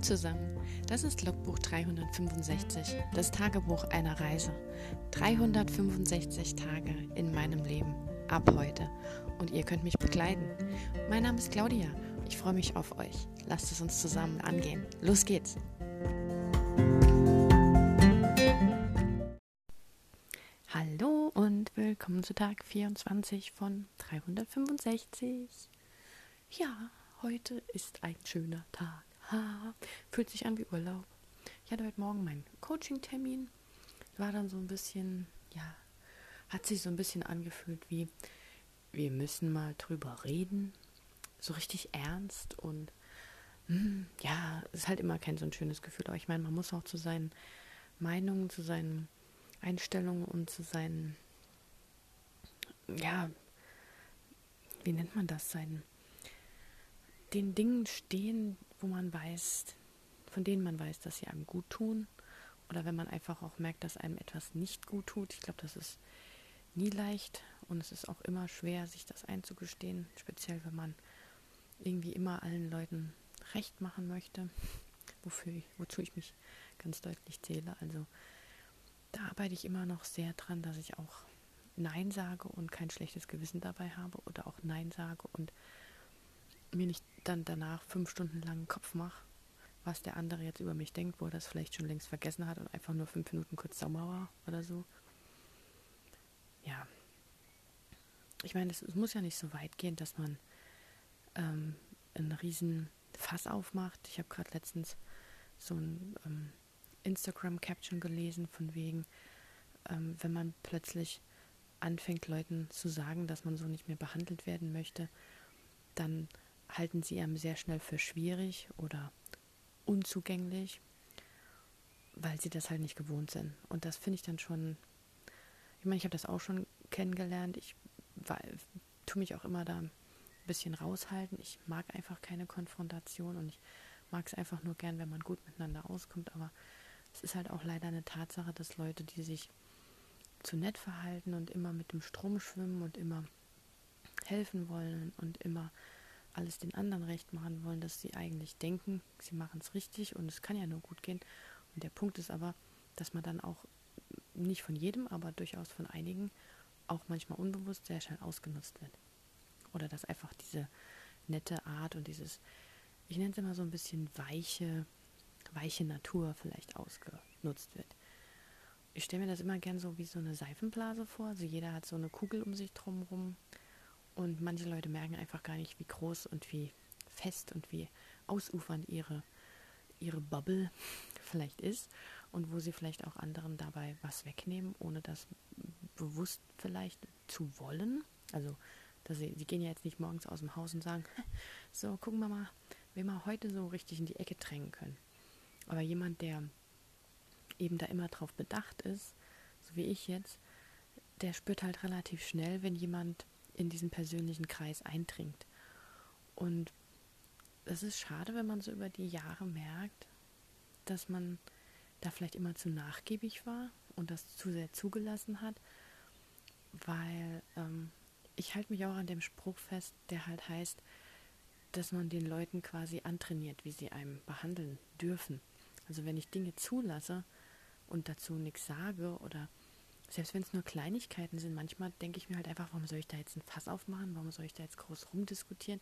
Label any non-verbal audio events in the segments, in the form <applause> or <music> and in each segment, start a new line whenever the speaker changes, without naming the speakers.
Zusammen, das ist Logbuch 365, das Tagebuch einer Reise. 365 Tage in meinem Leben, ab heute. Und ihr könnt mich begleiten. Mein Name ist Claudia, ich freue mich auf euch. Lasst es uns zusammen angehen. Los geht's! Hallo und willkommen zu Tag 24 von 365. Ja, heute ist ein schöner Tag. <laughs> Fühlt sich an wie Urlaub. Ich hatte heute Morgen meinen Coaching-Termin. War dann so ein bisschen, ja, hat sich so ein bisschen angefühlt wie, wir müssen mal drüber reden. So richtig ernst und hm, ja, ist halt immer kein so ein schönes Gefühl. Aber ich meine, man muss auch zu seinen Meinungen, zu seinen Einstellungen und zu seinen, ja, wie nennt man das, seinen, den Dingen stehen, wo man weiß, von denen man weiß, dass sie einem gut tun. Oder wenn man einfach auch merkt, dass einem etwas nicht gut tut. Ich glaube, das ist nie leicht und es ist auch immer schwer, sich das einzugestehen, speziell wenn man irgendwie immer allen Leuten recht machen möchte, wofür wozu ich mich ganz deutlich zähle. Also da arbeite ich immer noch sehr dran, dass ich auch Nein sage und kein schlechtes Gewissen dabei habe oder auch Nein sage und mir nicht dann danach fünf Stunden lang Kopf mache, was der andere jetzt über mich denkt, wo er das vielleicht schon längst vergessen hat und einfach nur fünf Minuten kurz sauer war oder so. Ja. Ich meine, es, es muss ja nicht so weit gehen, dass man ähm, einen riesen Fass aufmacht. Ich habe gerade letztens so ein ähm, Instagram-Caption gelesen von wegen, ähm, wenn man plötzlich anfängt, Leuten zu sagen, dass man so nicht mehr behandelt werden möchte, dann halten sie einem sehr schnell für schwierig oder unzugänglich, weil sie das halt nicht gewohnt sind. Und das finde ich dann schon, ich meine, ich habe das auch schon kennengelernt. Ich tue mich auch immer da ein bisschen raushalten. Ich mag einfach keine Konfrontation und ich mag es einfach nur gern, wenn man gut miteinander auskommt. Aber es ist halt auch leider eine Tatsache, dass Leute, die sich zu nett verhalten und immer mit dem Strom schwimmen und immer helfen wollen und immer alles den anderen recht machen wollen, dass sie eigentlich denken, sie machen es richtig und es kann ja nur gut gehen. Und der Punkt ist aber, dass man dann auch nicht von jedem, aber durchaus von einigen auch manchmal unbewusst sehr schnell ausgenutzt wird. Oder dass einfach diese nette Art und dieses, ich nenne es immer so ein bisschen weiche, weiche Natur vielleicht ausgenutzt wird. Ich stelle mir das immer gern so wie so eine Seifenblase vor. Also jeder hat so eine Kugel um sich drumherum und manche Leute merken einfach gar nicht, wie groß und wie fest und wie ausufernd ihre, ihre Bubble <laughs> vielleicht ist und wo sie vielleicht auch anderen dabei was wegnehmen, ohne das bewusst vielleicht zu wollen. Also, dass sie, sie gehen ja jetzt nicht morgens aus dem Haus und sagen, <laughs> so, gucken wir mal, wen wir heute so richtig in die Ecke drängen können. Aber jemand, der eben da immer drauf bedacht ist, so wie ich jetzt, der spürt halt relativ schnell, wenn jemand in diesen persönlichen Kreis eindringt. Und es ist schade, wenn man so über die Jahre merkt, dass man da vielleicht immer zu nachgiebig war und das zu sehr zugelassen hat, weil ähm, ich halte mich auch an dem Spruch fest, der halt heißt, dass man den Leuten quasi antrainiert, wie sie einem behandeln dürfen. Also wenn ich Dinge zulasse und dazu nichts sage oder selbst wenn es nur Kleinigkeiten sind, manchmal denke ich mir halt einfach, warum soll ich da jetzt ein Fass aufmachen, warum soll ich da jetzt groß rumdiskutieren.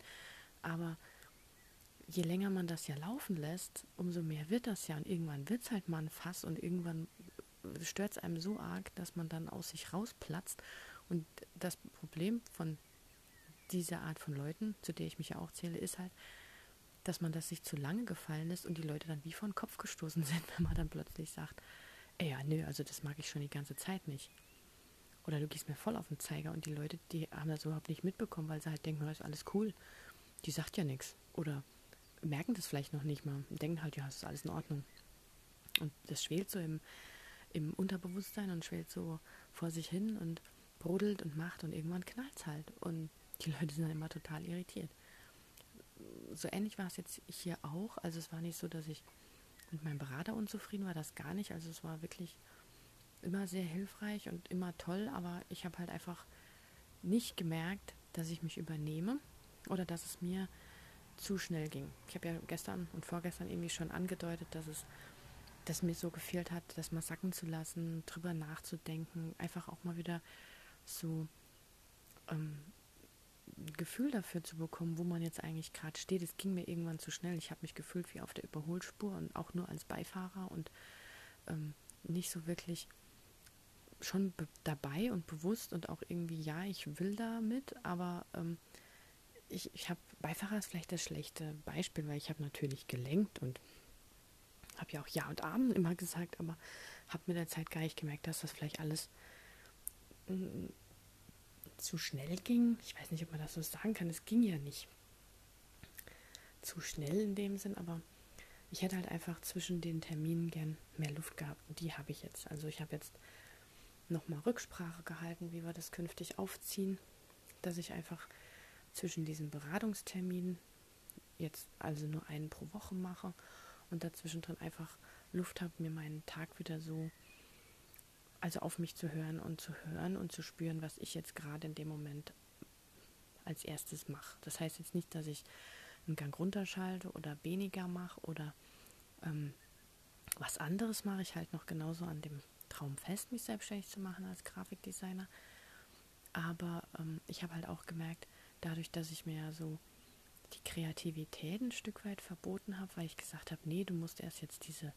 Aber je länger man das ja laufen lässt, umso mehr wird das ja. Und irgendwann wird es halt mal ein Fass und irgendwann stört es einem so arg, dass man dann aus sich rausplatzt. Und das Problem von dieser Art von Leuten, zu der ich mich ja auch zähle, ist halt, dass man das sich zu lange gefallen lässt und die Leute dann wie vor den Kopf gestoßen <laughs> sind, wenn man dann plötzlich sagt, ja, nö, also das mag ich schon die ganze Zeit nicht. Oder du gehst mir voll auf den Zeiger und die Leute, die haben das überhaupt nicht mitbekommen, weil sie halt denken, das ist alles cool. Die sagt ja nichts. Oder merken das vielleicht noch nicht mal und denken halt, ja, ist alles in Ordnung. Und das schwelt so im, im Unterbewusstsein und schwelt so vor sich hin und brodelt und macht und irgendwann knallt es halt. Und die <laughs> Leute sind dann immer total irritiert. So ähnlich war es jetzt hier auch. Also es war nicht so, dass ich mit meinem Berater unzufrieden war, das gar nicht. Also es war wirklich immer sehr hilfreich und immer toll, aber ich habe halt einfach nicht gemerkt, dass ich mich übernehme oder dass es mir zu schnell ging. Ich habe ja gestern und vorgestern irgendwie schon angedeutet, dass es dass mir so gefehlt hat, das mal sacken zu lassen, drüber nachzudenken, einfach auch mal wieder so ähm, Gefühl dafür zu bekommen, wo man jetzt eigentlich gerade steht. Es ging mir irgendwann zu schnell. Ich habe mich gefühlt wie auf der Überholspur und auch nur als Beifahrer und ähm, nicht so wirklich schon dabei und bewusst und auch irgendwie, ja, ich will damit, aber ähm, ich, ich habe, Beifahrer ist vielleicht das schlechte Beispiel, weil ich habe natürlich gelenkt und habe ja auch Ja und Amen immer gesagt, aber habe mit der Zeit gar nicht gemerkt, dass das vielleicht alles mm, zu schnell ging. Ich weiß nicht, ob man das so sagen kann. Es ging ja nicht zu schnell in dem Sinn, aber ich hätte halt einfach zwischen den Terminen gern mehr Luft gehabt. Und die habe ich jetzt. Also ich habe jetzt nochmal Rücksprache gehalten, wie wir das künftig aufziehen, dass ich einfach zwischen diesen Beratungsterminen jetzt also nur einen pro Woche mache und dazwischen drin einfach Luft habe, mir meinen Tag wieder so, also auf mich zu hören und zu hören und zu spüren, was ich jetzt gerade in dem Moment als erstes mache. Das heißt jetzt nicht, dass ich einen Gang runterschalte oder weniger mache oder ähm, was anderes mache. Ich halt noch genauso an dem Traum fest, mich selbstständig zu machen als Grafikdesigner. Aber ähm, ich habe halt auch gemerkt, dadurch, dass ich mir ja so die Kreativität ein Stück weit verboten habe, weil ich gesagt habe, nee, du musst erst jetzt diese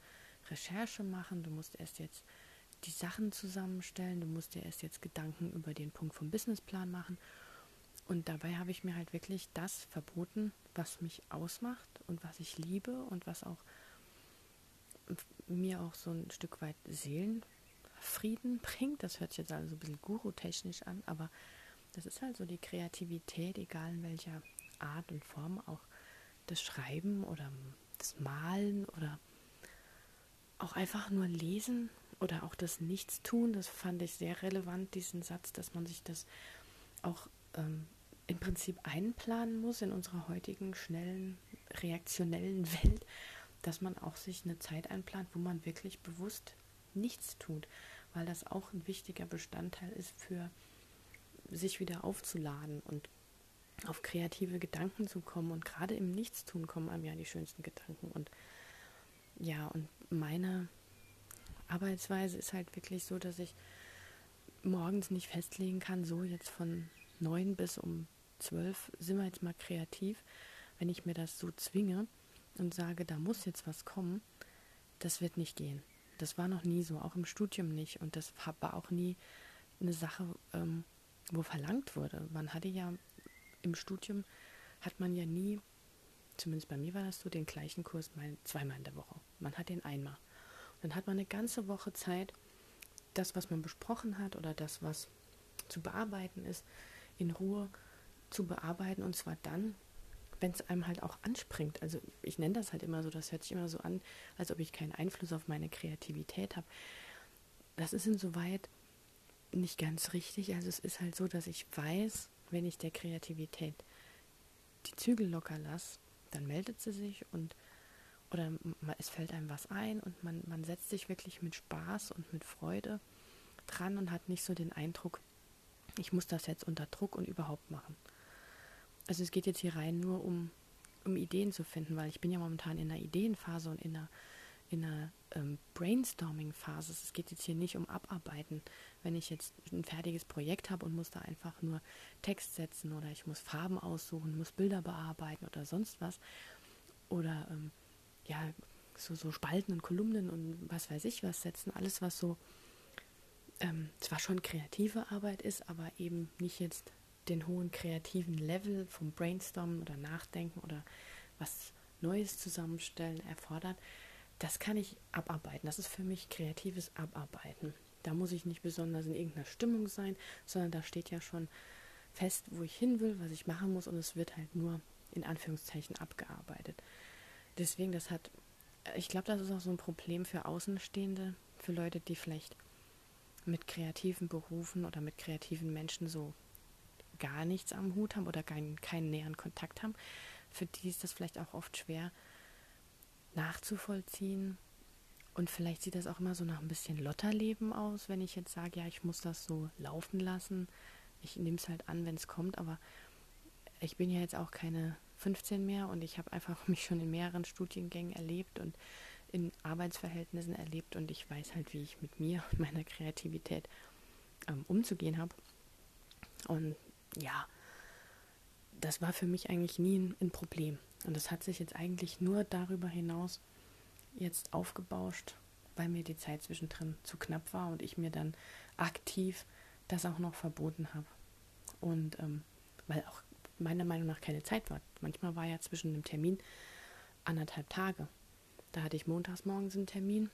Recherche machen, du musst erst jetzt die Sachen zusammenstellen, du musst dir erst jetzt Gedanken über den Punkt vom Businessplan machen. Und dabei habe ich mir halt wirklich das verboten, was mich ausmacht und was ich liebe und was auch mir auch so ein Stück weit Seelenfrieden <laughs> bringt. Das hört sich jetzt also so ein bisschen guru-technisch an, aber das ist halt so die Kreativität, egal in welcher Art und Form, auch das Schreiben oder das Malen oder auch einfach nur lesen oder auch das Nichtstun. Das fand ich sehr relevant, diesen Satz, dass man sich das auch ähm, im Prinzip einplanen muss in unserer heutigen schnellen, reaktionellen <laughs> Welt, dass man auch sich eine Zeit einplant, wo man wirklich bewusst nichts tut, weil das auch ein wichtiger Bestandteil ist für sich wieder aufzuladen und auf kreative Gedanken zu kommen. Und gerade im Nichtstun kommen einem ja die schönsten Gedanken. Und ja, und meine Arbeitsweise ist halt wirklich so, dass ich morgens nicht festlegen kann, so jetzt von neun bis um zwölf sind wir jetzt mal kreativ. Wenn ich mir das so zwinge und sage, da muss jetzt was kommen, das wird nicht gehen. Das war noch nie so, auch im Studium nicht. Und das war auch nie eine Sache, ähm, wo verlangt wurde. Man hatte ja im Studium, hat man ja nie, zumindest bei mir war das so, den gleichen Kurs mal zweimal in der Woche. Man hat den einmal. Und dann hat man eine ganze Woche Zeit, das, was man besprochen hat oder das, was zu bearbeiten ist, in Ruhe zu bearbeiten und zwar dann, wenn es einem halt auch anspringt. Also ich nenne das halt immer so, das hört sich immer so an, als ob ich keinen Einfluss auf meine Kreativität habe. Das ist insoweit nicht ganz richtig. Also es ist halt so, dass ich weiß, wenn ich der Kreativität die Zügel locker lasse, dann meldet sie sich und oder es fällt einem was ein und man, man setzt sich wirklich mit Spaß und mit Freude dran und hat nicht so den Eindruck, ich muss das jetzt unter Druck und überhaupt machen. Also es geht jetzt hier rein nur um, um Ideen zu finden, weil ich bin ja momentan in einer Ideenphase und in einer in einer ähm, Brainstorming-Phase. Es geht jetzt hier nicht um Abarbeiten. Wenn ich jetzt ein fertiges Projekt habe und muss da einfach nur Text setzen oder ich muss Farben aussuchen, muss Bilder bearbeiten oder sonst was. Oder ähm, ja, so, so Spalten und Kolumnen und was weiß ich was setzen. Alles, was so ähm, zwar schon kreative Arbeit ist, aber eben nicht jetzt den hohen kreativen Level vom Brainstormen oder Nachdenken oder was Neues zusammenstellen erfordert das kann ich abarbeiten. Das ist für mich kreatives Abarbeiten. Da muss ich nicht besonders in irgendeiner Stimmung sein, sondern da steht ja schon fest, wo ich hin will, was ich machen muss und es wird halt nur in Anführungszeichen abgearbeitet. Deswegen, das hat, ich glaube, das ist auch so ein Problem für Außenstehende, für Leute, die vielleicht mit kreativen Berufen oder mit kreativen Menschen so gar nichts am Hut haben oder keinen, keinen näheren Kontakt haben. Für die ist das vielleicht auch oft schwer, nachzuvollziehen. Und vielleicht sieht das auch immer so nach ein bisschen Lotterleben aus, wenn ich jetzt sage, ja, ich muss das so laufen lassen. Ich nehme es halt an, wenn es kommt, aber ich bin ja jetzt auch keine 15 mehr und ich habe einfach <laughs> mich schon in mehreren Studiengängen erlebt und in Arbeitsverhältnissen erlebt und ich weiß halt, wie ich mit mir, <laughs> meiner Kreativität ähm, umzugehen habe. Und ja, das war für mich eigentlich nie ein, ein, Problem. Und das hat sich jetzt eigentlich nur darüber hinaus jetzt aufgebauscht, weil mir die Zeit zwischendrin zu knapp war und ich mir dann aktiv das auch noch verboten habe. Und ähm, weil auch meiner Meinung nach keine Zeit war. Manchmal war ja zwischen dem Termin anderthalb Tage. Da hatte ich montags morgens einen Termin,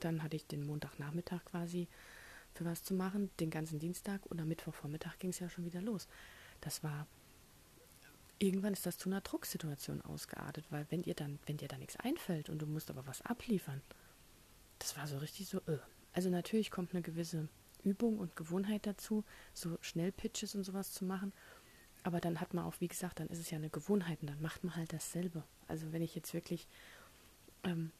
dann hatte ich den Montagnachmittag quasi für was zu machen, den ganzen Dienstag oder Mittwochvormittag ging es ja schon wieder los. Das war irgendwann ist das zu einer Drucksituation ausgeartet, weil wenn ihr dann, wenn dir da nichts einfällt und du musst aber was abliefern, das war so richtig so, äh. Also natürlich kommt eine gewisse Übung und Gewohnheit dazu, so Schnellpitches und sowas zu machen. Aber dann hat man auch, wie gesagt, dann ist es ja eine Gewohnheit und dann macht man halt dasselbe. Also wenn ich jetzt wirklich ähm,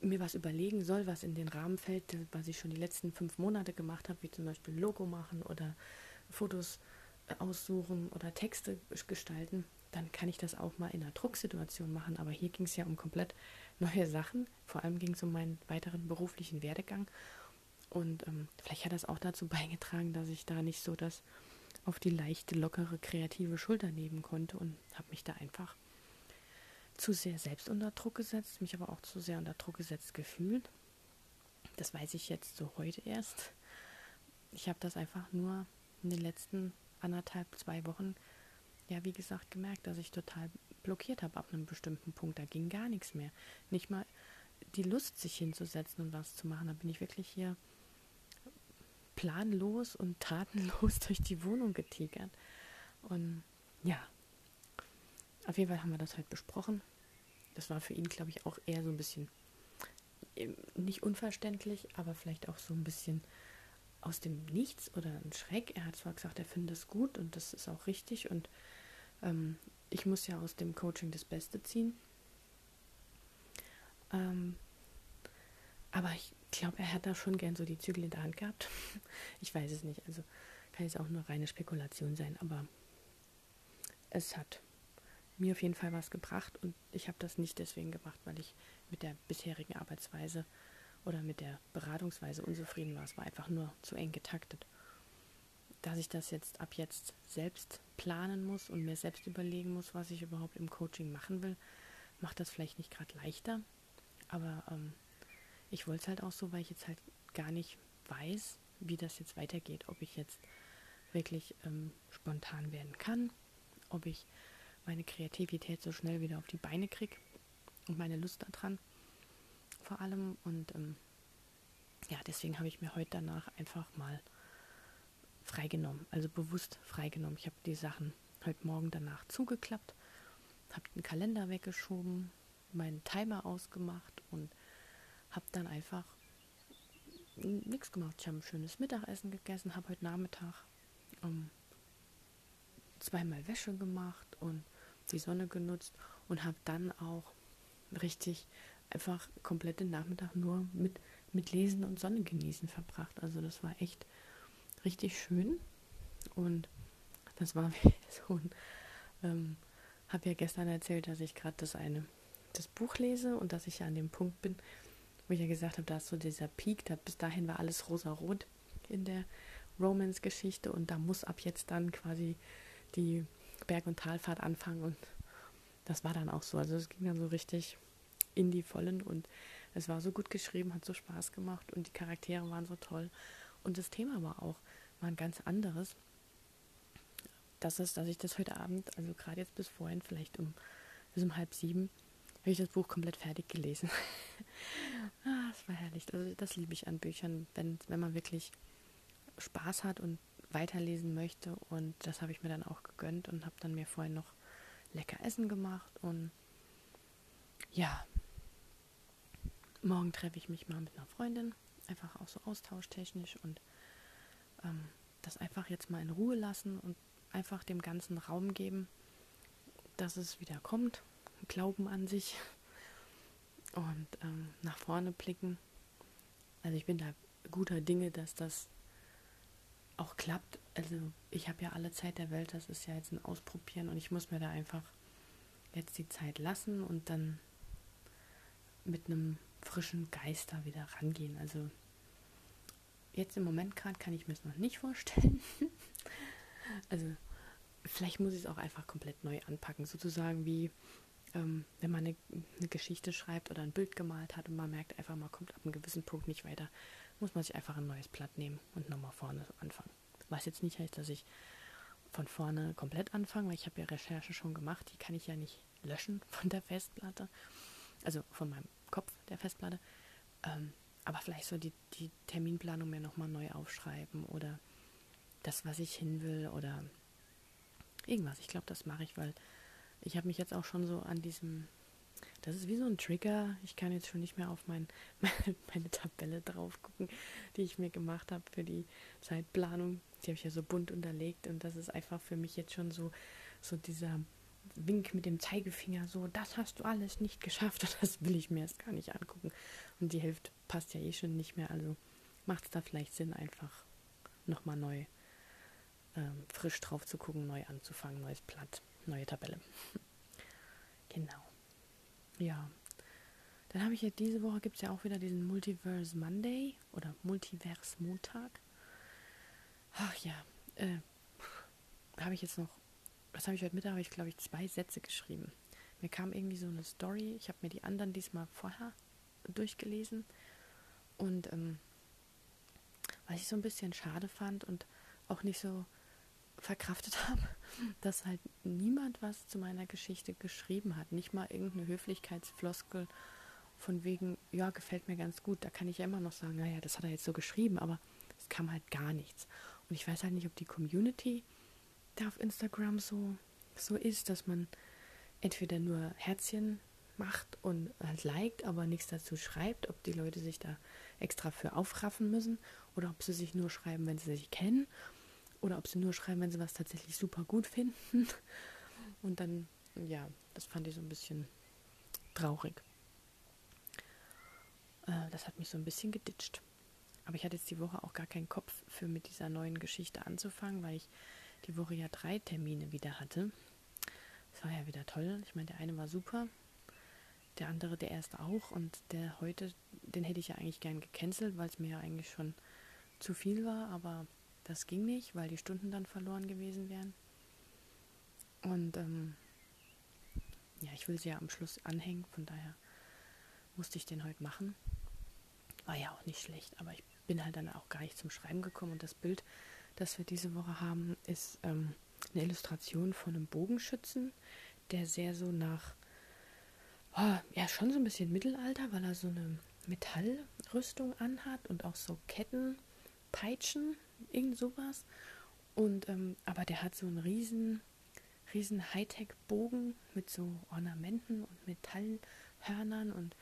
mir was überlegen soll, was in den Rahmen fällt, was ich schon die letzten fünf Monate gemacht habe, wie zum Beispiel Logo machen oder Fotos äh, aussuchen oder Texte gestalten, dann kann ich das auch mal in einer Drucksituation machen. Aber hier ging es ja um komplett neue Sachen. Vor allem ging es um meinen weiteren beruflichen Werdegang. Und ähm, vielleicht hat das auch dazu beigetragen, dass ich da nicht so das auf die leichte, lockere, kreative Schulter nehmen konnte und habe mich da einfach zu sehr selbst unter Druck gesetzt, mich aber auch zu sehr unter Druck gesetzt gefühlt. Das weiß ich jetzt so heute erst. Ich habe das einfach nur in den letzten anderthalb, zwei Wochen, ja, wie gesagt, gemerkt, dass ich total blockiert habe ab einem bestimmten Punkt. Da ging gar nichts mehr. Nicht mal die Lust, sich hinzusetzen und was zu machen. Da bin ich wirklich hier planlos und tatenlos <laughs> durch die Wohnung getigert. Und ja, auf jeden Fall haben wir das halt besprochen. Das war für ihn, glaube ich, auch eher so ein bisschen ähm, nicht unverständlich, aber vielleicht auch so ein bisschen aus dem Nichts oder ein Schreck. Er hat zwar gesagt, er findet es gut und das ist auch richtig und ähm, ich muss ja aus dem Coaching das Beste ziehen. Ähm, aber ich glaube, er hat da schon gern so die Zügel in der Hand gehabt. ich weiß es nicht. Also kann es auch nur reine Spekulation sein, aber es hat mir auf jeden Fall was gebracht und ich habe das nicht deswegen gemacht, weil ich mit der bisherigen Arbeitsweise oder mit der Beratungsweise unzufrieden war. Es war einfach nur zu eng getaktet. Dass ich das jetzt ab jetzt selbst planen muss und mir selbst überlegen muss, was ich überhaupt im Coaching machen will, macht das vielleicht nicht gerade leichter. Aber ähm, ich wollte es halt auch so, weil ich jetzt halt gar nicht weiß, wie das jetzt weitergeht. Ob ich jetzt wirklich ähm, spontan werden kann, ob ich meine Kreativität so schnell wieder auf die Beine kriege und meine Lust daran vor allem. Und ähm, ja, deswegen habe ich mir heute danach einfach mal freigenommen, also bewusst freigenommen. Ich habe die Sachen heute Morgen danach zugeklappt, habe den Kalender weggeschoben, meinen Timer ausgemacht und habe dann einfach nichts gemacht. Ich habe ein schönes Mittagessen gegessen, habe heute Nachmittag ähm, zweimal Wäsche gemacht und die Sonne genutzt und habe dann auch richtig einfach komplett den Nachmittag nur mit, mit Lesen und Sonne genießen verbracht. Also das war echt richtig schön und das war <laughs> so ein, ähm, habe ja gestern erzählt, dass ich gerade das eine, das Buch lese und dass ich ja an dem Punkt bin, wo ich ja gesagt habe, da ist so dieser Peak, da, bis dahin war alles rosa-rot in der Romance-Geschichte und da muss ab jetzt dann quasi die Berg- und Talfahrt anfangen und das war dann auch so. Also es ging dann so richtig in die Vollen und es war so gut geschrieben, hat so Spaß gemacht und die Charaktere waren so toll und das Thema war auch mal ein ganz anderes. Das ist, dass ich das heute Abend, also gerade jetzt bis vorhin, vielleicht um bis um halb sieben, habe ich das Buch komplett fertig gelesen. <laughs> ah, das war herrlich. Also das liebe ich an Büchern, wenn, wenn man wirklich Spaß hat und weiterlesen möchte. Und das habe ich mir dann auch gegönnt und habe dann mir vorhin noch lecker Essen gemacht. Und ja, morgen treffe ich mich mal mit einer Freundin, einfach auch so austauschtechnisch und ähm, das einfach jetzt mal in Ruhe lassen und einfach dem ganzen Raum geben, dass es wieder kommt, Glauben an sich und ähm, nach vorne blicken. Also ich bin da guter Dinge, dass das auch klappt. Also ich habe ja alle Zeit der Welt, das ist ja jetzt ein Ausprobieren und ich muss mir da einfach jetzt die Zeit lassen und dann mit einem frischen Geist da wieder rangehen. Also jetzt im Moment gerade kann ich mir es noch nicht vorstellen. <laughs> also vielleicht muss ich es auch einfach komplett neu anpacken, sozusagen wie ähm, wenn man eine, eine, Geschichte schreibt oder ein Bild gemalt hat und man merkt einfach, man kommt ab einem gewissen Punkt nicht weiter, muss man sich einfach ein neues Blatt nehmen und nochmal vorne anfangen. Was jetzt nicht heißt, dass ich von vorne komplett anfange, weil ich habe ja Recherche schon gemacht, die kann ich ja nicht löschen <laughs> von der Festplatte, also von meinem Kopf der Festplatte. Ähm, aber vielleicht so die, die Terminplanung mir nochmal neu aufschreiben oder das, was ich hin will oder irgendwas. Ich glaube, das mache ich, weil ich habe mich jetzt auch schon so an diesem, das ist wie so ein Trigger. Ich kann jetzt schon nicht mehr auf mein, meine, <laughs> meine Tabelle drauf gucken, die ich mir gemacht habe für die Zeitplanung. Die habe ich ja so bunt unterlegt und das ist einfach für mich jetzt schon so, so dieser Wink mit dem Zeigefinger, so, das hast du alles nicht geschafft und <laughs> das will ich mir erst gar nicht angucken. Und die Hälfte passt ja eh schon nicht mehr, also macht es da vielleicht Sinn, einfach nochmal neu ähm, frisch drauf zu gucken, neu anzufangen, neues Blatt neue Tabelle. <laughs> genau. Ja. Dann habe ich ja diese Woche gibt es ja auch wieder diesen Multiverse Monday oder Multiverse Montag. Ach ja, äh, habe ich jetzt noch, was habe ich heute Mittag, habe ich glaube ich zwei Sätze geschrieben. Mir kam irgendwie so eine Story, ich habe mir die anderen diesmal vorher durchgelesen und ähm, was ich so ein bisschen schade fand und auch nicht so verkraftet <laughs> habe, dass halt niemand was zu meiner Geschichte geschrieben hat. Nicht mal irgendeine Höflichkeitsfloskel von wegen, ja, gefällt mir ganz gut. Da kann ich ja immer noch sagen, naja, das hat er jetzt so geschrieben, aber es kam halt gar nichts. Und ich weiß halt nicht, ob die Community da auf Instagram so, so ist, dass man entweder nur Herzchen macht und halt liked, aber nichts dazu schreibt, ob die Leute sich da extra für aufraffen müssen oder ob sie sich nur schreiben, wenn sie sich kennen oder ob sie nur schreiben, wenn sie was tatsächlich super gut finden. <laughs> Und dann, ja, das fand ich so ein bisschen traurig. Äh, das hat mich so ein bisschen geditscht. Aber ich hatte jetzt die Woche auch gar keinen Kopf für mit dieser neuen Geschichte anzufangen, weil ich die Woche ja drei Termine wieder hatte. Das war ja wieder toll. Ich meine, der eine war super, der andere, der erste auch und der heute, den hätte ich ja eigentlich gern gecancelt, weil es mir ja eigentlich schon zu viel war, aber das ging nicht, weil die Stunden dann verloren gewesen wären. Und ähm, ja, ich will sie ja am Schluss anhängen, von daher musste ich den heute machen. War ja auch nicht schlecht, aber ich bin halt dann auch gar nicht zum Schreiben gekommen. Und das Bild, das wir diese Woche haben, ist ähm, eine Illustration von einem Bogenschützen, der sehr so nach, oh, ja, schon so ein bisschen Mittelalter, weil er so eine Metallrüstung anhat und auch so Ketten, Peitschen irgend sowas. Und, ähm, aber der hat so einen riesen, riesen Hightech-Bogen mit so Ornamenten und Metallhörnern und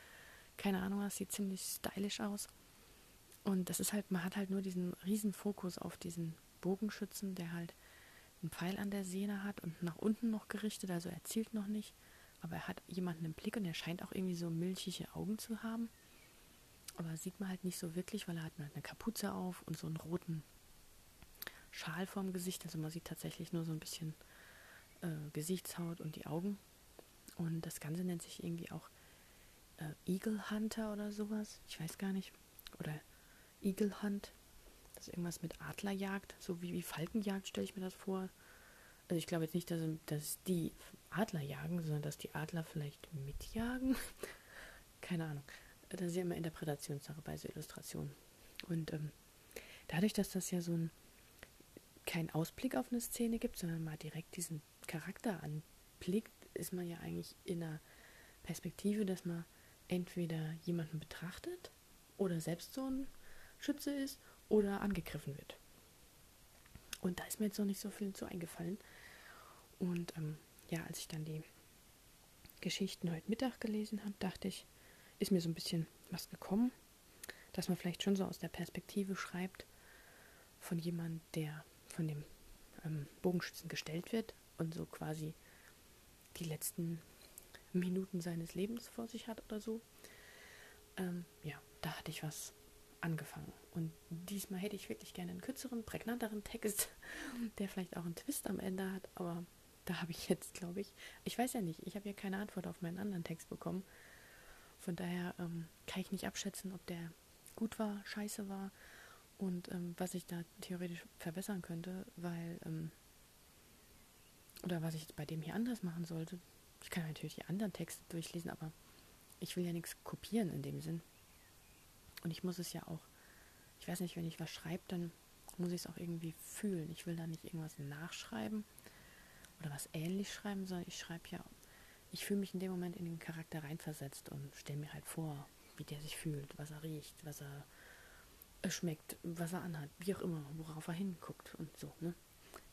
keine Ahnung, das sieht ziemlich stylisch aus. Und das ist halt, man hat halt nur diesen riesen Fokus auf diesen Bogenschützen, der halt einen Pfeil an der Sehne hat und nach unten noch gerichtet, also er zielt noch nicht, aber er hat jemanden im Blick und er scheint auch irgendwie so milchige Augen zu haben. Aber sieht man halt nicht so wirklich, weil er hat eine Kapuze auf und so einen roten Schal vorm Gesicht. Also man sieht tatsächlich nur so ein bisschen äh, Gesichtshaut und die Augen. Und das Ganze nennt sich irgendwie auch äh, Eagle Hunter oder sowas. Ich weiß gar nicht. Oder Eagle Hunt. Das ist irgendwas mit Adlerjagd. So wie, wie Falkenjagd stelle ich mir das vor. Also ich glaube jetzt nicht, dass, dass die Adler jagen, sondern dass die Adler vielleicht mitjagen. <laughs> Keine Ahnung. Das ist ja immer Interpretationssache bei so Illustrationen. Und ähm, dadurch, dass das ja so ein keinen Ausblick auf eine Szene gibt, sondern mal direkt diesen Charakter anblickt, ist man ja eigentlich in einer Perspektive, dass man entweder jemanden betrachtet oder selbst so ein Schütze ist oder angegriffen wird. Und da ist mir jetzt noch nicht so viel zu eingefallen. Und ähm, ja, als ich dann die Geschichten heute Mittag gelesen habe, dachte ich, ist mir so ein bisschen was gekommen, dass man vielleicht schon so aus der Perspektive schreibt von jemandem, der von dem ähm, Bogenschützen gestellt wird und so quasi die letzten Minuten seines Lebens vor sich hat oder so. Ähm, ja, da hatte ich was angefangen. Und diesmal hätte ich wirklich gerne einen kürzeren, prägnanteren Text, <laughs> der vielleicht auch einen Twist am Ende hat, aber da habe ich jetzt, glaube ich, ich weiß ja nicht, ich habe ja keine Antwort auf meinen anderen Text bekommen. Von daher ähm, kann ich nicht abschätzen, ob der gut war, scheiße war und ähm, was ich da theoretisch verbessern könnte, weil, ähm, oder was ich bei dem hier anders machen sollte. Ich kann natürlich die anderen Texte durchlesen, aber ich will ja nichts kopieren in dem Sinn. Und ich muss es ja auch, ich weiß nicht, wenn ich was schreibe, dann muss ich es auch irgendwie fühlen. Ich will da nicht irgendwas nachschreiben oder was ähnlich schreiben, sondern ich schreibe ja, ich fühle mich in dem Moment in den Charakter reinversetzt und stelle mir halt vor, wie der sich fühlt, was er riecht, was er äh, schmeckt, was er anhat, wie auch immer, worauf er hinguckt und so, ne?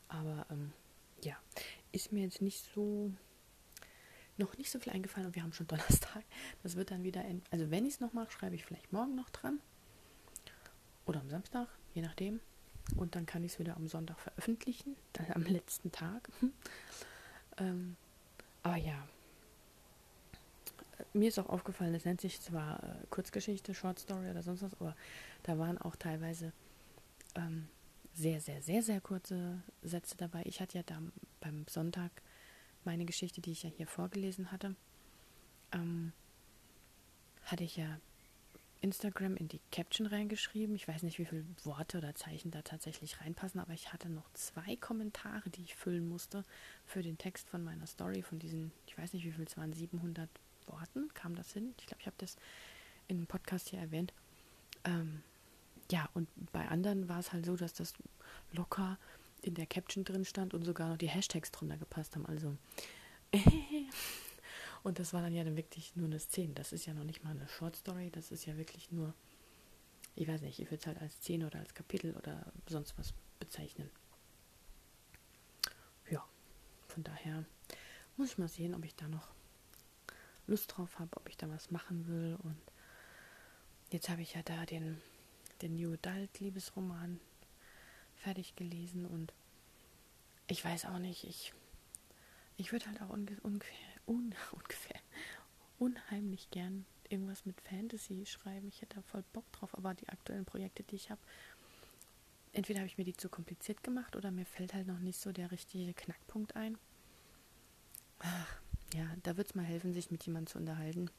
Aber ähm, ja, ist mir jetzt nicht so noch nicht so viel eingefallen und wir haben schon <laughs> Donnerstag. Das wird dann wieder, in, also wenn ich es noch mache, schreibe ich vielleicht morgen noch dran. Oder am Samstag, je nachdem. Und dann kann ich es wieder am Sonntag veröffentlichen, dann am letzten Tag. <laughs> ähm, aber ja, mir ist auch aufgefallen, das nennt sich zwar äh, Kurzgeschichte, Short Story oder sonst was, aber da waren auch teilweise ähm, sehr, sehr, sehr, sehr kurze Sätze dabei. Ich hatte ja da beim Sonntag meine Geschichte, die ich ja hier vorgelesen hatte, ähm, hatte ich ja Instagram in die Caption reingeschrieben. Ich weiß nicht, wie viele Worte oder Zeichen da tatsächlich reinpassen, aber ich hatte noch zwei Kommentare, die ich füllen musste für den Text von meiner Story, von diesen, ich weiß nicht, wie viel es waren, 700 Worten. Kam das hin? Ich glaube, ich habe das in einem Podcast hier erwähnt. Ähm, ja, und bei anderen war es halt so, dass das locker in der Caption drin stand und sogar noch die Hashtags drunter gepasst haben. Also. <laughs> und das war dann ja dann wirklich nur eine Szene. Das ist ja noch nicht mal eine Short Story. Das ist ja wirklich nur, ich weiß nicht, ich würde es halt als Szene oder als Kapitel oder sonst was bezeichnen. Ja, von daher muss ich mal sehen, ob ich da noch Lust drauf habe, ob ich da was machen will. Und jetzt habe ich ja da den, den New Adult Liebesroman fertig gelesen und ich weiß auch nicht, ich, ich würde halt auch ungefähr, un, <laughs> ungefähr unheimlich gern irgendwas mit Fantasy schreiben. Ich hätte da voll Bock drauf, aber die aktuellen Projekte, die ich habe, entweder habe ich mir die zu kompliziert gemacht oder mir fällt halt noch nicht so der richtige Knackpunkt ein. Ach, ja, da wird es mal helfen, sich mit jemandem zu unterhalten,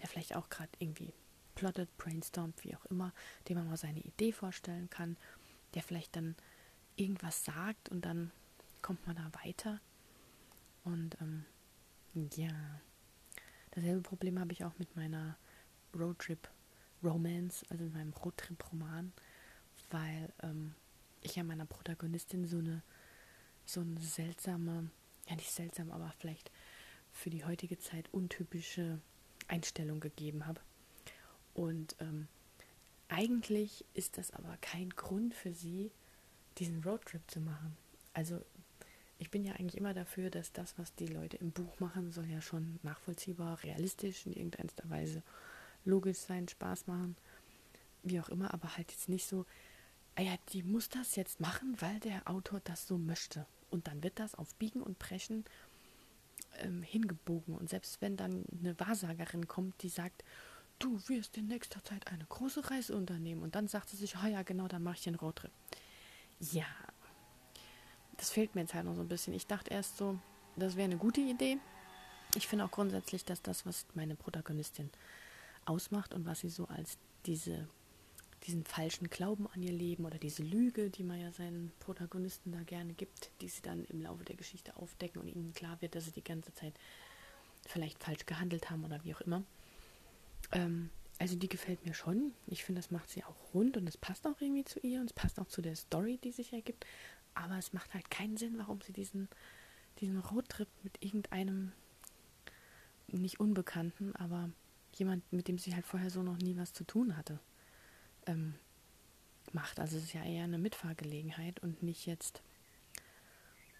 der vielleicht auch gerade irgendwie plottet, brainstormt, wie auch immer, dem man mal seine Idee vorstellen kann, der vielleicht dann irgendwas sagt und dann kommt man da weiter. Und ähm, ja, dasselbe Problem habe ich auch mit meiner Roadtrip Romance, also mit meinem Roadtrip-Roman, weil ähm, ich ja meiner Protagonistin so eine so eine seltsame, ja nicht seltsam, aber vielleicht für die heutige Zeit untypische Einstellung gegeben habe. Und ähm, eigentlich ist das aber kein Grund für sie, diesen Roadtrip zu machen. Also ich bin ja eigentlich immer dafür, dass das, was die Leute im Buch machen, soll ja schon nachvollziehbar, realistisch in irgendeiner Weise logisch sein, Spaß machen, wie auch immer, aber halt jetzt nicht so, ah ja, die muss das jetzt machen, weil der Autor das so möchte. Und dann wird das auf Biegen und Brechen ähm, hingebogen. Und selbst wenn dann eine Wahrsagerin kommt, die sagt, du wirst in nächster Zeit eine große Reise unternehmen. Und dann sagt sie sich, ah ja, genau, dann mache ich den Roadtrip. Ja, das fehlt mir jetzt halt noch so ein bisschen. Ich dachte erst so, das wäre eine gute Idee. Ich finde auch grundsätzlich, dass das, was meine Protagonistin ausmacht und was sie so als diese, diesen falschen Glauben an ihr Leben oder diese Lüge, die man ja seinen Protagonisten da gerne gibt, die sie dann im Laufe der Geschichte aufdecken und ihnen klar wird, dass sie die ganze Zeit vielleicht falsch gehandelt haben oder wie auch immer ähm, also die gefällt mir schon. Ich finde, das macht sie auch rund und es passt auch irgendwie zu ihr und es passt auch zu der Story, die sich ergibt. Aber es macht halt keinen Sinn, warum sie diesen, diesen Roadtrip mit irgendeinem nicht Unbekannten, aber jemand, mit dem sie halt vorher so noch nie was zu tun hatte, ähm, macht. Also es ist ja eher eine Mitfahrgelegenheit und nicht jetzt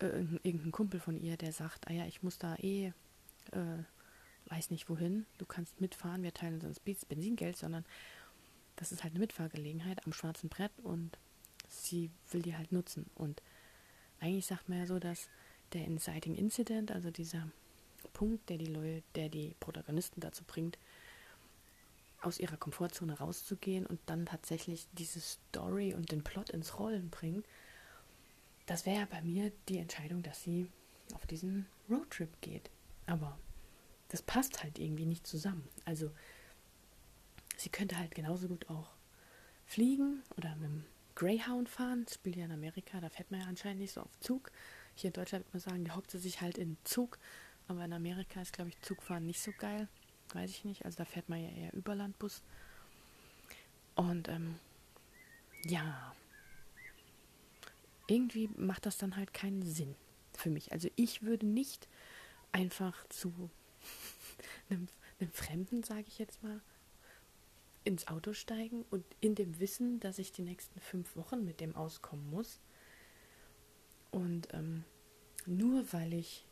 äh, irgendein Kumpel von ihr, der sagt, ah ja, ich muss da eh äh, weiß nicht wohin, du kannst mitfahren, wir teilen uns Benzingeld, sondern das ist halt eine Mitfahrgelegenheit am schwarzen Brett und sie will die halt nutzen. Und eigentlich sagt man ja so, dass der Inciting Incident, also dieser Punkt, der die Leute, der die Protagonisten dazu bringt, aus ihrer Komfortzone rauszugehen und dann tatsächlich diese Story und den Plot ins Rollen bringen, das wäre ja bei mir die Entscheidung, dass sie auf diesen Roadtrip geht. Aber das passt halt irgendwie nicht zusammen. Also sie könnte halt genauso gut auch fliegen oder mit dem Greyhound fahren. Das spielt ja in Amerika, da fährt man ja anscheinend nicht so auf Zug. Hier in Deutschland würde man sagen, die hockt sie sich halt in Zug. Aber in Amerika ist, glaube ich, Zugfahren nicht so geil. Weiß ich nicht. Also da fährt man ja eher Überlandbus. Und ähm, ja, irgendwie macht das dann halt keinen Sinn für mich. Also ich würde nicht einfach zu <laughs> einem, einem Fremden, sage ich jetzt mal, ins Auto steigen und in dem Wissen, dass ich die nächsten fünf Wochen mit dem auskommen muss. Und ähm, nur weil ich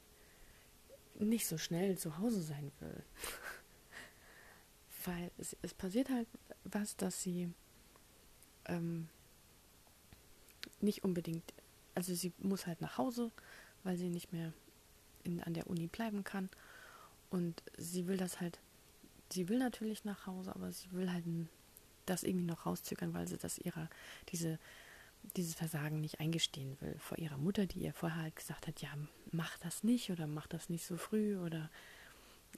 nicht so schnell zu Hause sein will. <laughs> weil es, es, passiert halt was, dass sie ähm, nicht unbedingt, also sie muss halt nach Hause, weil sie nicht mehr in, an der Uni bleiben kann. Und sie will das halt, sie will natürlich nach Hause, aber sie will halt das irgendwie noch rauszögern, weil sie das ihrer, diese, dieses Versagen nicht eingestehen will vor ihrer Mutter, die ihr vorher halt gesagt hat, ja, mach das nicht oder mach das nicht so früh oder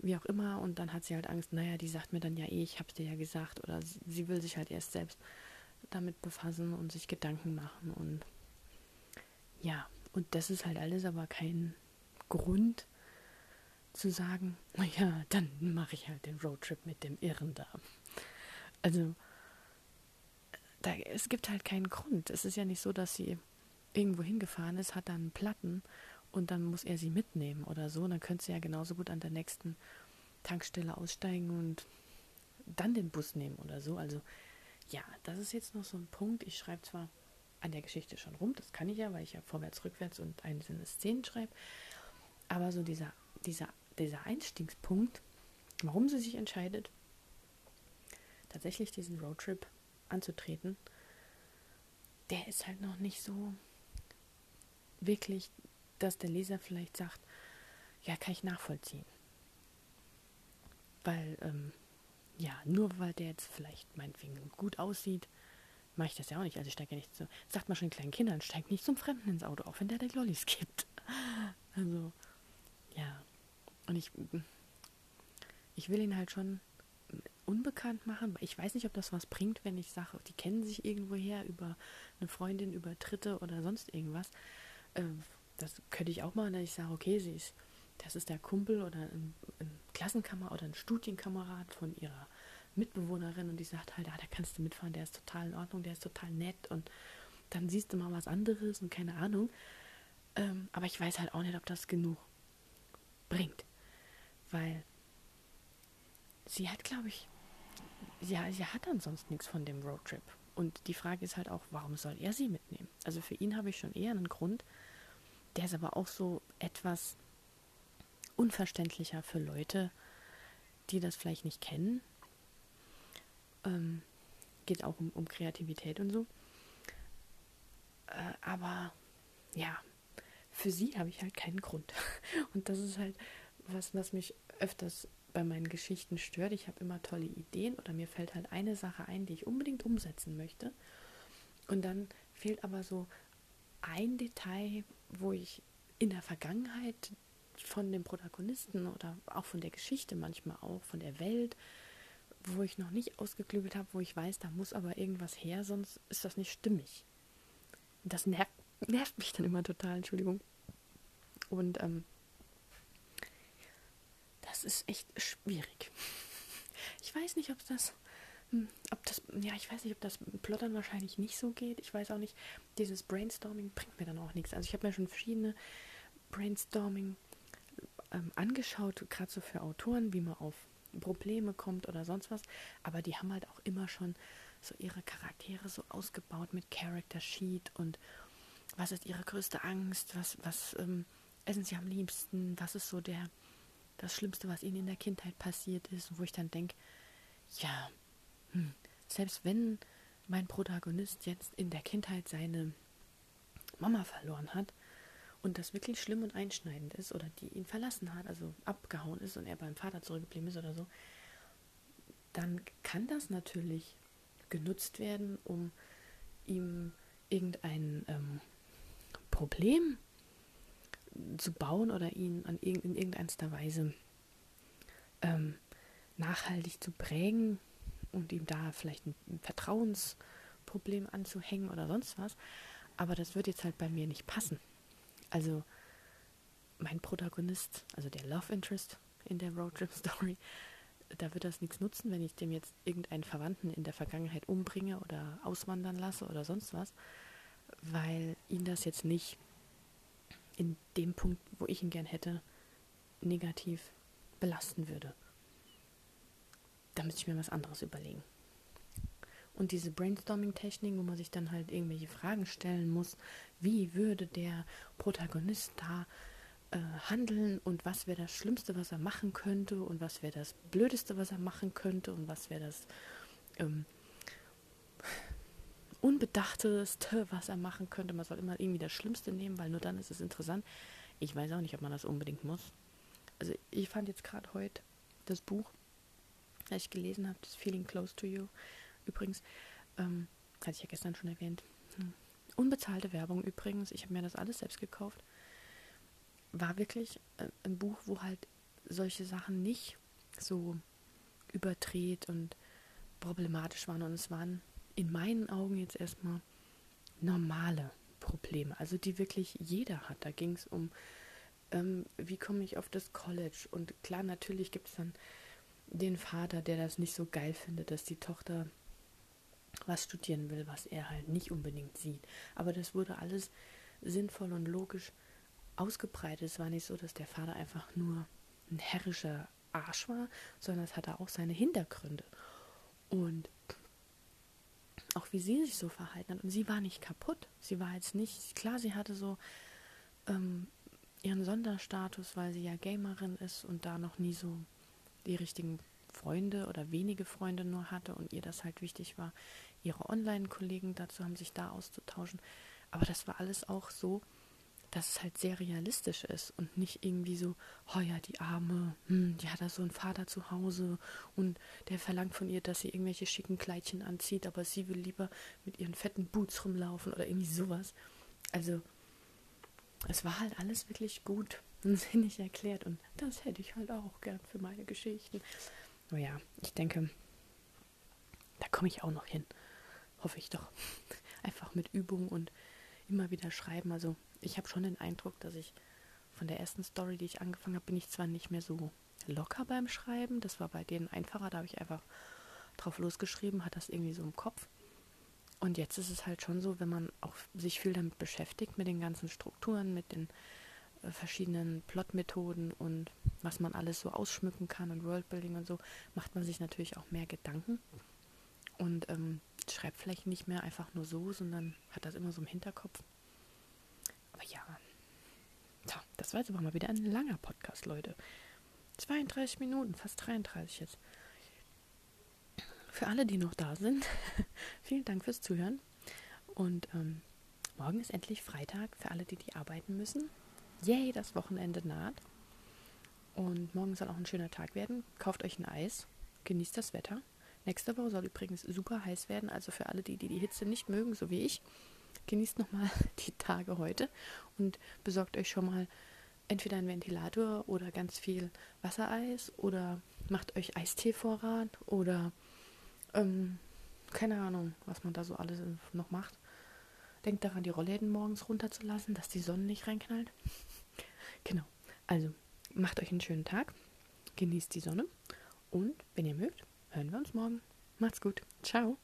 wie auch immer. Und dann hat sie halt Angst, naja, die sagt mir dann ja eh, ich hab's dir ja gesagt. Oder sie, sie will sich halt erst selbst damit befassen und sich Gedanken machen. Und ja, und das ist halt alles aber kein Grund zu sagen, <laughs> naja, dann mache ich halt den Roadtrip mit dem Irren da. Also, da, es gibt halt keinen Grund. Es ist ja nicht so, dass sie irgendwo hingefahren ist, hat dann Platten und dann muss er sie mitnehmen oder so. Und dann könnte sie ja genauso gut an der nächsten Tankstelle aussteigen und dann den Bus nehmen oder so. Also ja, das ist jetzt noch so ein Punkt. Ich schreibe zwar an der Geschichte schon rum, das kann ich ja, weil ich ja vorwärts, rückwärts und einzelne Szenen schreibe. Aber so dieser, dieser, dieser Einstiegspunkt, warum sie sich entscheidet, tatsächlich diesen Roadtrip anzutreten, der ist halt noch nicht so wirklich, dass der Leser vielleicht sagt, ja, kann ich nachvollziehen. Weil, ähm, ja, nur weil der jetzt vielleicht meinetwegen gut aussieht, mache ich das ja auch nicht. Also ich steige ja nicht so, sagt man schon kleinen Kindern, steigt nicht zum Fremden ins Auto, auch wenn der der Lollis gibt. <laughs> Also, ja. Und ich, ich will ihn halt schon unbekannt machen. Ich weiß nicht, ob das was bringt, wenn ich sage, die kennen sich irgendwoher über eine Freundin, über Dritte oder sonst irgendwas. Ähm, das könnte ich auch machen, dass ich sage, okay, sie ist, das ist der Kumpel oder ein, ein Klassenkamerad oder ein Studienkamerad von ihrer Mitbewohnerin und die sagt halt, ah, da kannst du mitfahren, der ist total in Ordnung, der ist total nett und dann siehst du mal was anderes und keine Ahnung. Ähm, aber ich weiß halt auch nicht, ob das genug bringt. Weil sie hat, glaube ich, ja, sie hat dann sonst nichts von dem Roadtrip. Und die Frage ist halt auch, warum soll er sie mitnehmen? Also für ihn habe ich schon eher einen Grund. Der ist aber auch so etwas unverständlicher für Leute, die das vielleicht nicht kennen ähm, geht auch um, um Kreativität und so. Äh, aber ja, für sie habe ich halt keinen Grund. <laughs> Und das ist halt was, was mich öfters bei meinen Geschichten stört. Ich habe immer tolle Ideen oder mir fällt halt eine Sache ein, die ich unbedingt umsetzen möchte. Und dann fehlt aber so ein Detail, wo ich in der Vergangenheit von dem Protagonisten oder auch von der Geschichte manchmal auch, von der Welt, wo ich noch nicht ausgeklügelt habe, wo ich weiß, da muss aber irgendwas her, sonst ist das nicht stimmig. Das ner nervt mich dann immer total, Entschuldigung. Und ähm, das ist echt schwierig. Ich weiß nicht, ob das, ob das, ja, ich weiß nicht, ob das Plottern wahrscheinlich nicht so geht. Ich weiß auch nicht, dieses Brainstorming bringt mir dann auch nichts. Also ich habe mir schon verschiedene Brainstorming ähm, angeschaut, gerade so für Autoren, wie man auf Probleme kommt oder sonst was. Aber die haben halt auch immer schon so ihre Charaktere so ausgebaut mit Character Sheet und was ist ihre größte Angst, was, was ähm, essen sie am liebsten, was ist so der das Schlimmste, was ihnen in der Kindheit passiert ist, wo ich dann denke, ja, hm, selbst wenn mein Protagonist jetzt in der Kindheit seine Mama verloren hat, und das wirklich schlimm und einschneidend ist oder die ihn verlassen hat, also abgehauen ist und er beim Vater zurückgeblieben ist oder so, dann kann das natürlich genutzt werden, um ihm irgendein ähm, Problem zu bauen oder ihn an irg in irgendeiner Weise ähm, nachhaltig zu prägen und ihm da vielleicht ein, Vertrauensproblem anzuhängen oder sonst was. Aber das wird jetzt halt bei mir nicht passen. Also mein Protagonist, also der Love Interest in der Roadtrip Story, da wird das nichts nutzen, wenn ich dem jetzt irgendeinen Verwandten in der Vergangenheit umbringe oder auswandern lasse oder sonst was, weil ihn das jetzt nicht in dem Punkt, wo ich ihn gern hätte, negativ belasten würde. Da müsste ich mir was anderes überlegen. Und diese Brainstorming-Technik, wo man sich dann halt irgendwelche Fragen stellen muss, wie würde der Protagonist da äh, handeln und was wäre das Schlimmste, was er machen könnte und was wäre das Blödeste, was er machen könnte und was wäre das ähm, Unbedachteste, was er machen könnte. Man soll immer irgendwie das Schlimmste nehmen, weil nur dann ist es interessant. Ich weiß auch nicht, ob man das unbedingt muss. Also ich fand jetzt gerade heute das Buch, ich gelesen habe, das Feeling Close to You. Übrigens, ähm, hatte ich ja gestern schon erwähnt. Hm. Unbezahlte Werbung übrigens. Ich habe mir das alles selbst gekauft war wirklich äh, ein Buch, wo halt solche Sachen nicht so überdreht und problematisch waren. Und es waren in meinen Augen jetzt erstmal normale Probleme, also die wirklich jeder hat. Da ging es um, ähm, wie komme ich auf das College? Und klar, natürlich gibt es dann den Vater, der das nicht so geil findet, dass die Tochter was studieren will, was er halt nicht unbedingt sieht. Aber das wurde alles sinnvoll und logisch ausgebreitet. Es war nicht so, dass der Vater einfach nur ein herrischer Arsch war, sondern es hatte auch seine Hintergründe. Und auch wie sie sich so verhalten hat. Und sie war nicht kaputt. Sie war jetzt nicht, klar, sie hatte so ähm, ihren Sonderstatus, weil sie ja Gamerin ist und da noch nie so die richtigen Freunde oder wenige Freunde nur hatte und ihr das halt wichtig war, ihre Online-Kollegen dazu haben, sich da auszutauschen. Aber das war alles auch so, dass es halt sehr realistisch ist und nicht irgendwie so, oh ja, die Arme, hm, die hat da so einen Vater zu Hause und der verlangt von ihr, dass sie irgendwelche schicken Kleidchen anzieht, aber sie will lieber mit ihren fetten Boots rumlaufen oder irgendwie sowas. Also, es war halt alles wirklich gut und erklärt und das hätte ich halt auch gern für meine Geschichten. Aber ja, ich denke, da komme ich auch noch hin. Hoffe ich doch. <laughs> Einfach mit Übung und immer wieder schreiben. Also ich habe schon den Eindruck, dass ich von der ersten Story, die ich angefangen habe, bin ich zwar nicht mehr so locker beim Schreiben. Das war bei denen einfacher, da habe ich einfach drauf losgeschrieben, hat das irgendwie so im Kopf. Und jetzt ist es halt schon so, wenn man auch sich viel damit beschäftigt, mit den ganzen Strukturen, mit den verschiedenen Plotmethoden und was man alles so ausschmücken kann und Worldbuilding und so, macht man sich natürlich auch mehr Gedanken und ähm, schreibt vielleicht nicht mehr einfach nur so, sondern hat das immer so im Hinterkopf. Aber ja. So, das war jetzt aber mal wieder ein langer Podcast, Leute. 32 Minuten, fast 33 jetzt. Für alle, die noch da sind, <laughs> vielen Dank fürs Zuhören. Und ähm, morgen ist endlich Freitag für alle, die die arbeiten müssen. Yay, das Wochenende naht. Und morgen soll auch ein schöner Tag werden. Kauft euch ein Eis, genießt das Wetter. Nächste Woche soll übrigens super heiß werden. Also für alle, die, die die Hitze nicht mögen, so wie ich, genießt nochmal <laughs> die Tage heute und besorgt euch schon mal entweder einen Ventilator oder ganz viel Wassereis oder macht euch Eisteevorrat oder ähm, keine Ahnung, was man da so alles noch macht. Denkt daran, die Rollläden morgens runterzulassen, dass die Sonne nicht reinknallt. genau. Also, macht euch einen schönen Tag, genießt die Sonne und, wenn ihr mögt, hören wir uns morgen. Macht's gut. Ciao.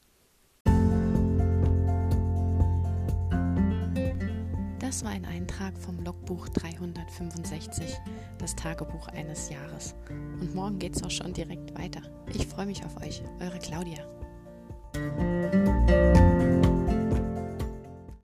Das war ein Eintrag vom Logbuch 365, das Tagebuch eines Jahres. Und morgen geht's auch schon direkt weiter. Ich freue mich auf euch, eure Claudia.